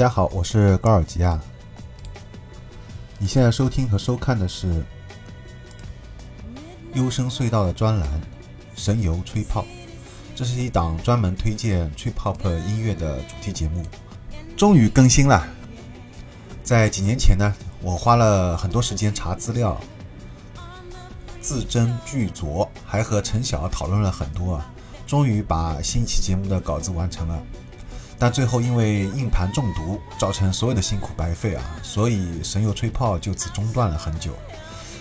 大家好，我是高尔吉亚。你现在收听和收看的是《幽深隧道》的专栏《神游吹泡》，这是一档专门推荐吹泡泡音乐的主题节目。终于更新了。在几年前呢，我花了很多时间查资料，字斟句酌，还和陈晓讨论了很多啊，终于把新一期节目的稿子完成了。但最后因为硬盘中毒，造成所有的辛苦白费啊，所以神游吹泡就此中断了很久。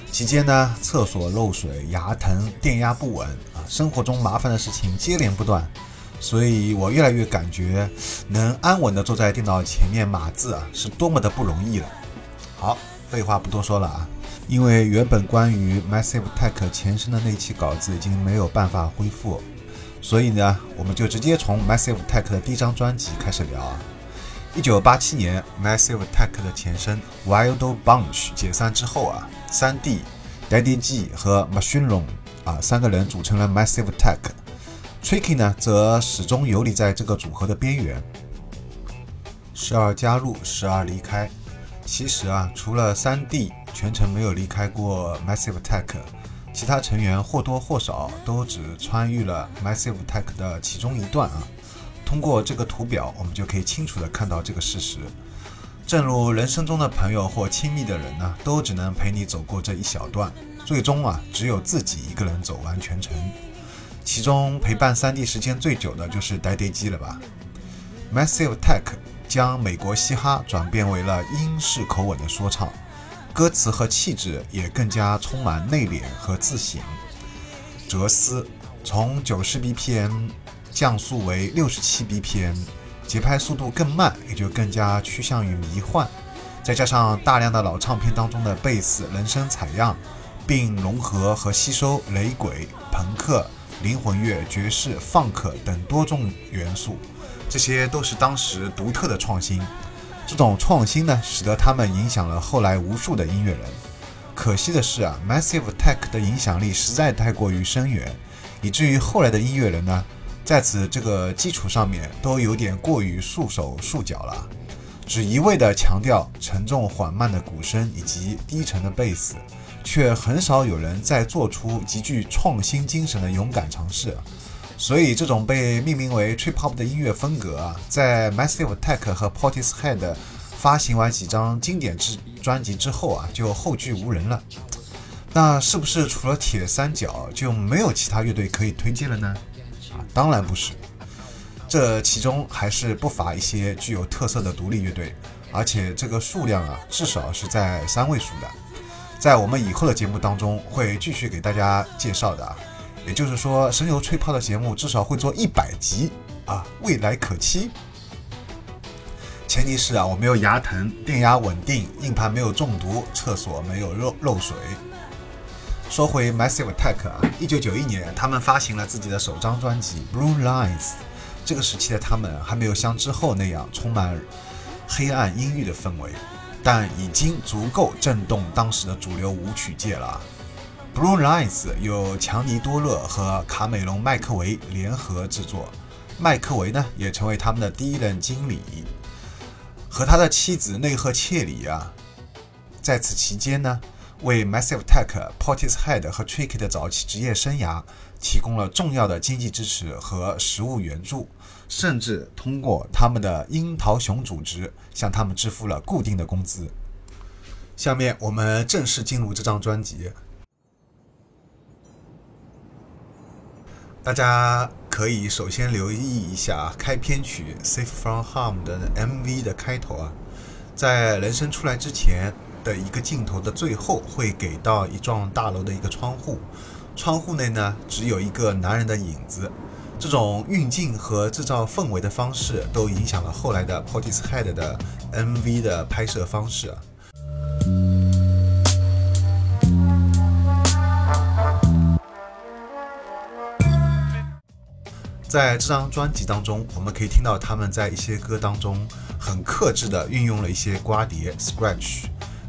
期间呢，厕所漏水、牙疼、电压不稳啊，生活中麻烦的事情接连不断，所以我越来越感觉能安稳地坐在电脑前面码字啊，是多么的不容易了。好，废话不多说了啊，因为原本关于 Massive Tech 前身的那期稿子已经没有办法恢复。所以呢，我们就直接从 Massive Tech 的第一张专辑开始聊啊。一九八七年，Massive Tech 的前身 Wild Bunch 解散之后啊，三 D、Daddy G 和 Machine r o o m 啊三个人组成了 Massive Tech。Tricky 呢，则始终游离在这个组合的边缘，时而加入，时而离开。其实啊，除了三 D，全程没有离开过 Massive Tech。其他成员或多或少都只参与了 Massive Tech 的其中一段啊。通过这个图表，我们就可以清楚地看到这个事实。正如人生中的朋友或亲密的人呢，都只能陪你走过这一小段，最终啊，只有自己一个人走完全程。其中陪伴三 D 时间最久的就是 Daddy G 了吧？Massive Tech 将美国嘻哈转变为了英式口吻的说唱。歌词和气质也更加充满内敛和自省。哲思从九十 BPM 降速为六十七 BPM，节拍速度更慢，也就更加趋向于迷幻。再加上大量的老唱片当中的贝斯人声采样，并融合和吸收雷鬼、朋克、灵魂乐、爵士、funk 等多种元素，这些都是当时独特的创新。这种创新呢，使得他们影响了后来无数的音乐人。可惜的是啊，Massive Tech 的影响力实在太过于深远，以至于后来的音乐人呢，在此这个基础上面都有点过于束手束脚了，只一味地强调沉重缓慢的鼓声以及低沉的贝斯，却很少有人在做出极具创新精神的勇敢尝试。所以，这种被命名为 Trip Hop 的音乐风格啊，在 Massive Tech 和 Portishead 发行完几张经典之专辑之后啊，就后继无人了。那是不是除了铁三角就没有其他乐队可以推荐了呢？啊，当然不是。这其中还是不乏一些具有特色的独立乐队，而且这个数量啊，至少是在三位数的。在我们以后的节目当中会继续给大家介绍的啊。也就是说，神游吹泡的节目至少会做一百集啊，未来可期。前提是啊，我没有牙疼，电压稳定，硬盘没有中毒，厕所没有漏漏水。说回 Massive Attack 啊，一九九一年他们发行了自己的首张专辑《Blue Lines》。这个时期的他们还没有像之后那样充满黑暗阴郁的氛围，但已经足够震动当时的主流舞曲界了。Blue Lines 由强尼多勒和卡美隆麦克维联合制作，麦克维呢也成为他们的第一任经理，和他的妻子内赫切里啊，在此期间呢，为 Massive Tech、Portishead 和 Tricky 的早期职业生涯提供了重要的经济支持和实物援助，甚至通过他们的樱桃熊组织向他们支付了固定的工资。下面我们正式进入这张专辑。大家可以首先留意一下开篇曲《Safe from Harm》的 MV 的开头啊，在人声出来之前的一个镜头的最后，会给到一幢大楼的一个窗户，窗户内呢只有一个男人的影子。这种运镜和制造氛围的方式，都影响了后来的 Portishead 的 MV 的拍摄方式。在这张专辑当中，我们可以听到他们在一些歌当中很克制的运用了一些刮碟 （scratch），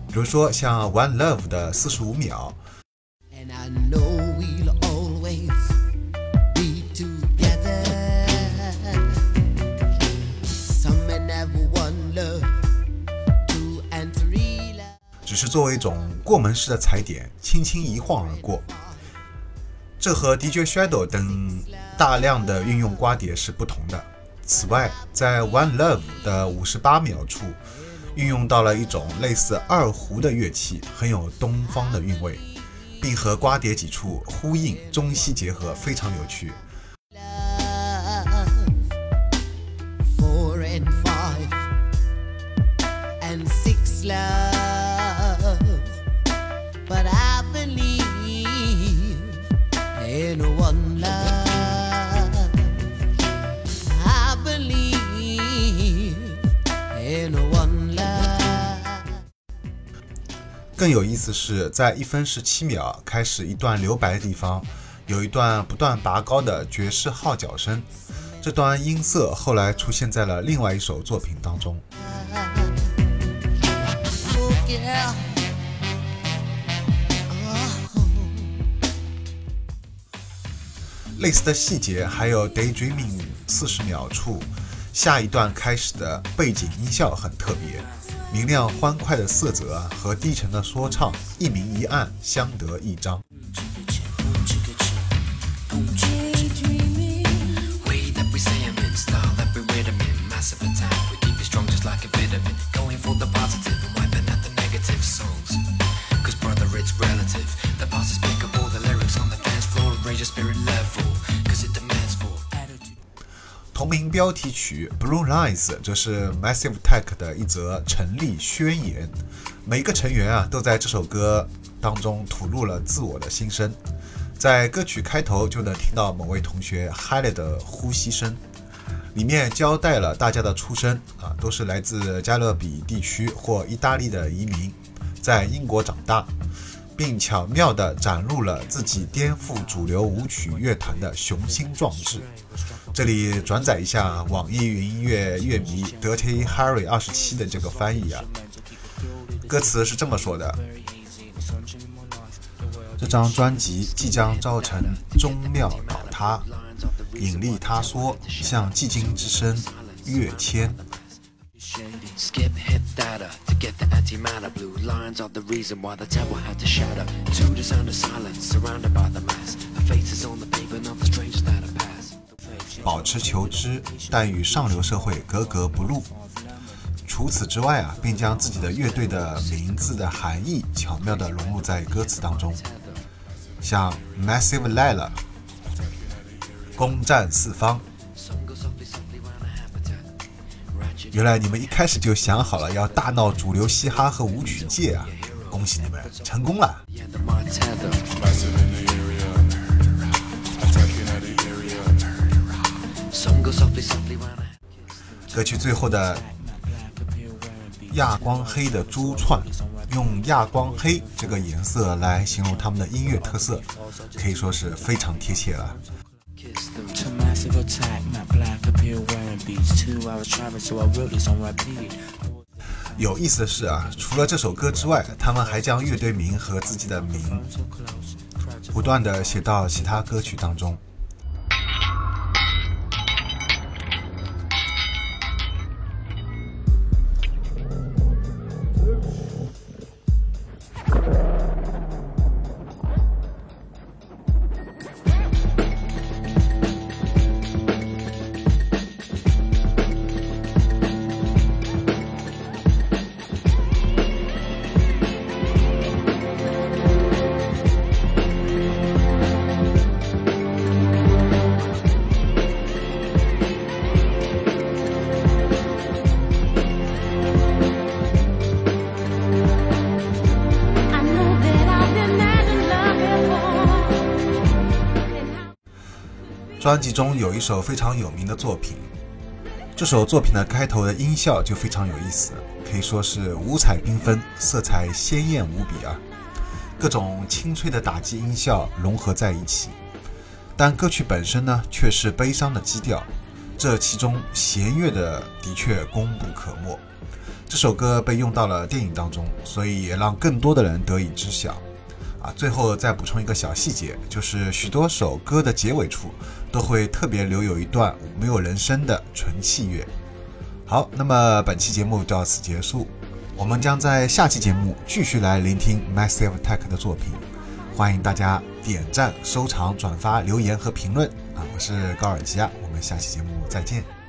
比如说像《One Love》的四十五秒。只是作为一种过门式的踩点，轻轻一晃而过。这和 DJ Shadow 等大量的运用刮碟是不同的。此外，在 One Love 的五十八秒处，运用到了一种类似二胡的乐器，很有东方的韵味，并和刮碟几处呼应，中西结合，非常有趣。更有意思是在一分十七秒开始一段留白的地方，有一段不断拔高的爵士号角声，这段音色后来出现在了另外一首作品当中。类似的细节还有 Daydreaming 四十秒处，下一段开始的背景音效很特别。明亮欢快的色泽啊和低沉的说唱，一明一暗，相得益彰。标题曲《Blue Lines》这是 Massive Attack 的一则成立宣言。每个成员啊都在这首歌当中吐露了自我的心声。在歌曲开头就能听到某位同学嗨了的呼吸声，里面交代了大家的出身啊，都是来自加勒比地区或意大利的移民，在英国长大，并巧妙地展露了自己颠覆主流舞曲乐团的雄心壮志。这里转载一下网易云音乐乐迷 Dirty Harry 二十七的这个翻译啊，歌词是这么说的：这张专辑即将造成宗庙倒塌，引力塌缩，像寂静之声跃迁。保持求知，但与上流社会格格不入。除此之外啊，并将自己的乐队的名字的含义巧妙地融入在歌词当中，像 Massive 来了，攻占四方。原来你们一开始就想好了要大闹主流嘻哈和舞曲界啊！恭喜你们成功了。歌曲最后的亚光黑的珠串，用亚光黑这个颜色来形容他们的音乐特色，可以说是非常贴切了。有意思的是啊，除了这首歌之外，他们还将乐队名和自己的名不断的写到其他歌曲当中。专辑中有一首非常有名的作品，这首作品的开头的音效就非常有意思，可以说是五彩缤纷，色彩鲜艳无比啊！各种清脆的打击音效融合在一起，但歌曲本身呢却是悲伤的基调，这其中弦乐的的确功不可没。这首歌被用到了电影当中，所以也让更多的人得以知晓。啊，最后再补充一个小细节，就是许多首歌的结尾处都会特别留有一段没有人声的纯器乐。好，那么本期节目到此结束，我们将在下期节目继续来聆听 Massive Tech 的作品。欢迎大家点赞、收藏、转发、留言和评论啊！我是高尔基啊，我们下期节目再见。